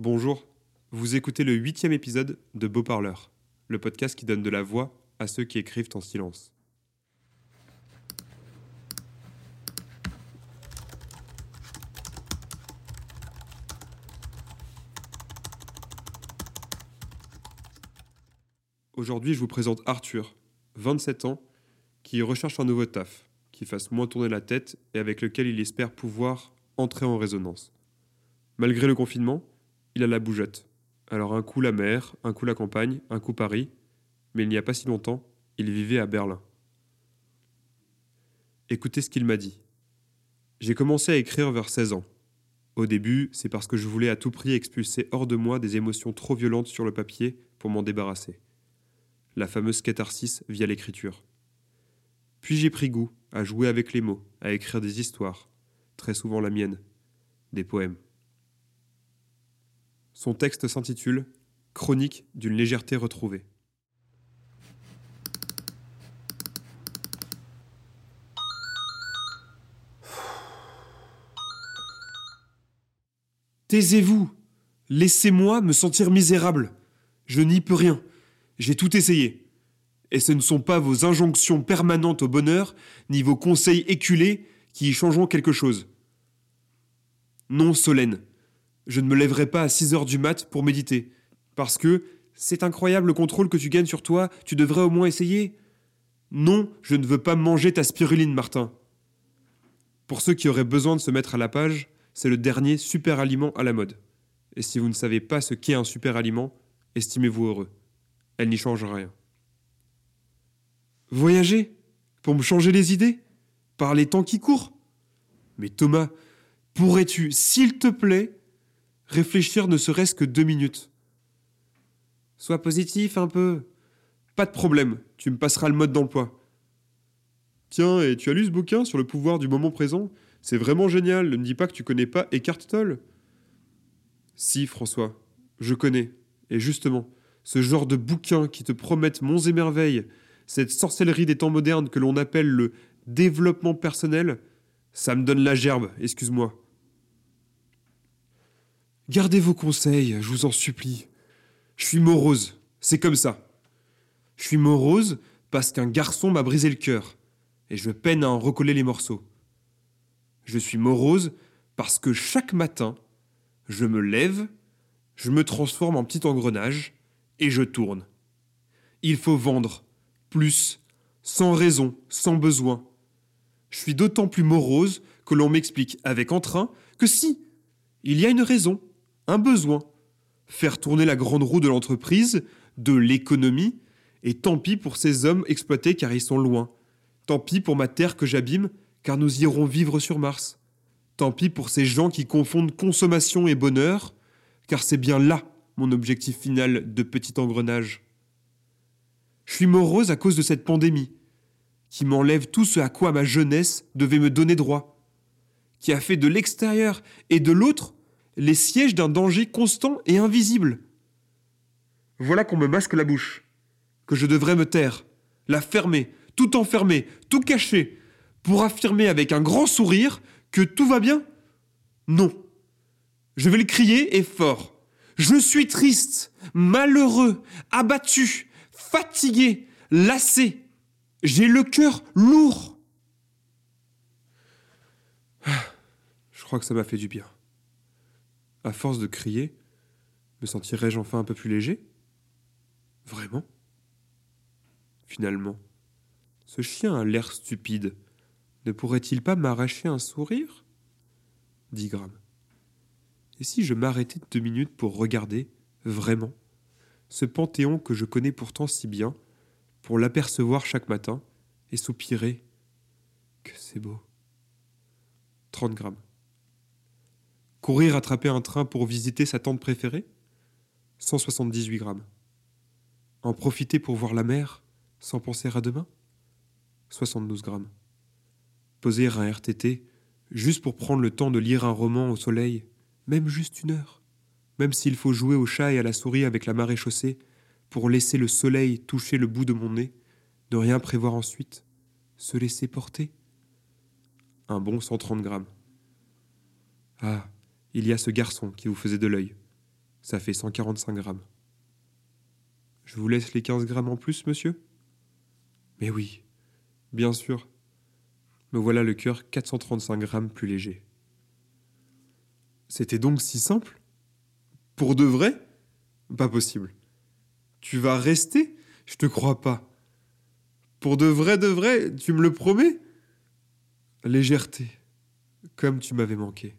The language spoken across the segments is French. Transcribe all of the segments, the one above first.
Bonjour, vous écoutez le huitième épisode de Beau Parleur, le podcast qui donne de la voix à ceux qui écrivent en silence. Aujourd'hui, je vous présente Arthur, 27 ans, qui recherche un nouveau taf, qui fasse moins tourner la tête et avec lequel il espère pouvoir entrer en résonance. Malgré le confinement, il a la bougeotte. Alors un coup la mer, un coup la campagne, un coup Paris, mais il n'y a pas si longtemps, il vivait à Berlin. Écoutez ce qu'il m'a dit. J'ai commencé à écrire vers 16 ans. Au début, c'est parce que je voulais à tout prix expulser hors de moi des émotions trop violentes sur le papier pour m'en débarrasser. La fameuse catharsis via l'écriture. Puis j'ai pris goût à jouer avec les mots, à écrire des histoires, très souvent la mienne, des poèmes. Son texte s'intitule Chronique d'une légèreté retrouvée. Taisez-vous. Laissez-moi me sentir misérable. Je n'y peux rien. J'ai tout essayé. Et ce ne sont pas vos injonctions permanentes au bonheur, ni vos conseils éculés qui y changeront quelque chose. Non, Solène, je ne me lèverai pas à 6 heures du mat pour méditer. Parce que c'est incroyable le contrôle que tu gagnes sur toi, tu devrais au moins essayer. Non, je ne veux pas manger ta spiruline, Martin. Pour ceux qui auraient besoin de se mettre à la page, c'est le dernier super aliment à la mode. Et si vous ne savez pas ce qu'est un super aliment, estimez-vous heureux. Elle n'y change rien. Voyager? Pour me changer les idées? Par les temps qui courent? Mais Thomas, pourrais-tu, s'il te plaît, réfléchir ne serait-ce que deux minutes Sois positif un peu. Pas de problème, tu me passeras le mode d'emploi. Tiens, et tu as lu ce bouquin sur le pouvoir du moment présent? C'est vraiment génial, ne me dis pas que tu connais pas Eckhart Tolle. Si, François, je connais. Et justement, ce genre de bouquins qui te promettent monts et merveilles, cette sorcellerie des temps modernes que l'on appelle le développement personnel, ça me donne la gerbe, excuse-moi. Gardez vos conseils, je vous en supplie. Je suis morose, c'est comme ça. Je suis morose parce qu'un garçon m'a brisé le cœur, et je peine à en recoller les morceaux. Je suis morose parce que chaque matin, je me lève, je me transforme en petit engrenage et je tourne. Il faut vendre, plus, sans raison, sans besoin. Je suis d'autant plus morose que l'on m'explique avec entrain que si, il y a une raison, un besoin, faire tourner la grande roue de l'entreprise, de l'économie, et tant pis pour ces hommes exploités car ils sont loin. Tant pis pour ma terre que j'abîme car nous irons vivre sur Mars. Tant pis pour ces gens qui confondent consommation et bonheur, car c'est bien là mon objectif final de petit engrenage. Je suis morose à cause de cette pandémie, qui m'enlève tout ce à quoi ma jeunesse devait me donner droit, qui a fait de l'extérieur et de l'autre les sièges d'un danger constant et invisible. Voilà qu'on me masque la bouche, que je devrais me taire, la fermer, tout enfermer, tout cacher, pour affirmer avec un grand sourire que tout va bien? Non. Je vais le crier et fort. Je suis triste, malheureux, abattu, fatigué, lassé. J'ai le cœur lourd. Je crois que ça m'a fait du bien. À force de crier, me sentirais-je enfin un peu plus léger? Vraiment? Finalement, ce chien a l'air stupide. Ne pourrait-il pas m'arracher un sourire? dit Graham. Et si je m'arrêtais deux minutes pour regarder, vraiment, ce panthéon que je connais pourtant si bien, pour l'apercevoir chaque matin et soupirer Que c'est beau. 30 grammes. Courir attraper un train pour visiter sa tante préférée? 178 grammes. En profiter pour voir la mer sans penser à demain? 72 grammes poser un RTT, juste pour prendre le temps de lire un roman au soleil, même juste une heure, même s'il faut jouer au chat et à la souris avec la marée chaussée, pour laisser le soleil toucher le bout de mon nez, ne rien prévoir ensuite, se laisser porter. Un bon 130 grammes. Ah, il y a ce garçon qui vous faisait de l'œil. Ça fait 145 grammes. Je vous laisse les 15 grammes en plus, monsieur? Mais oui, bien sûr. Me voilà le cœur 435 grammes plus léger. C'était donc si simple? Pour de vrai? Pas possible. Tu vas rester? Je te crois pas. Pour de vrai, de vrai, tu me le promets? Légèreté, comme tu m'avais manqué.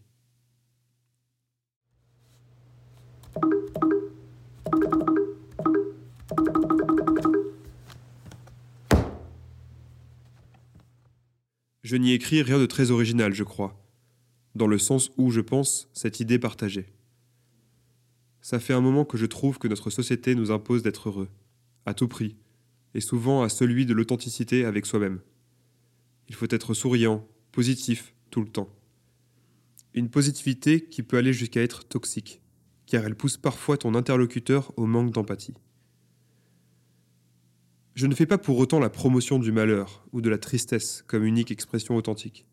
Je n'y écris rien de très original, je crois, dans le sens où, je pense, cette idée partagée. Ça fait un moment que je trouve que notre société nous impose d'être heureux, à tout prix, et souvent à celui de l'authenticité avec soi-même. Il faut être souriant, positif, tout le temps. Une positivité qui peut aller jusqu'à être toxique, car elle pousse parfois ton interlocuteur au manque d'empathie. Je ne fais pas pour autant la promotion du malheur ou de la tristesse comme unique expression authentique.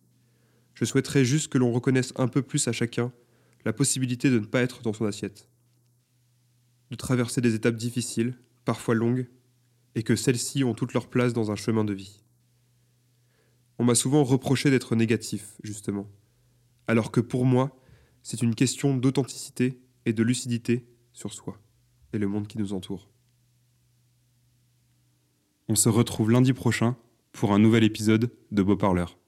Je souhaiterais juste que l'on reconnaisse un peu plus à chacun la possibilité de ne pas être dans son assiette, de traverser des étapes difficiles, parfois longues, et que celles-ci ont toute leur place dans un chemin de vie. On m'a souvent reproché d'être négatif, justement, alors que pour moi, c'est une question d'authenticité et de lucidité sur soi et le monde qui nous entoure. On se retrouve lundi prochain pour un nouvel épisode de Beau Parleur.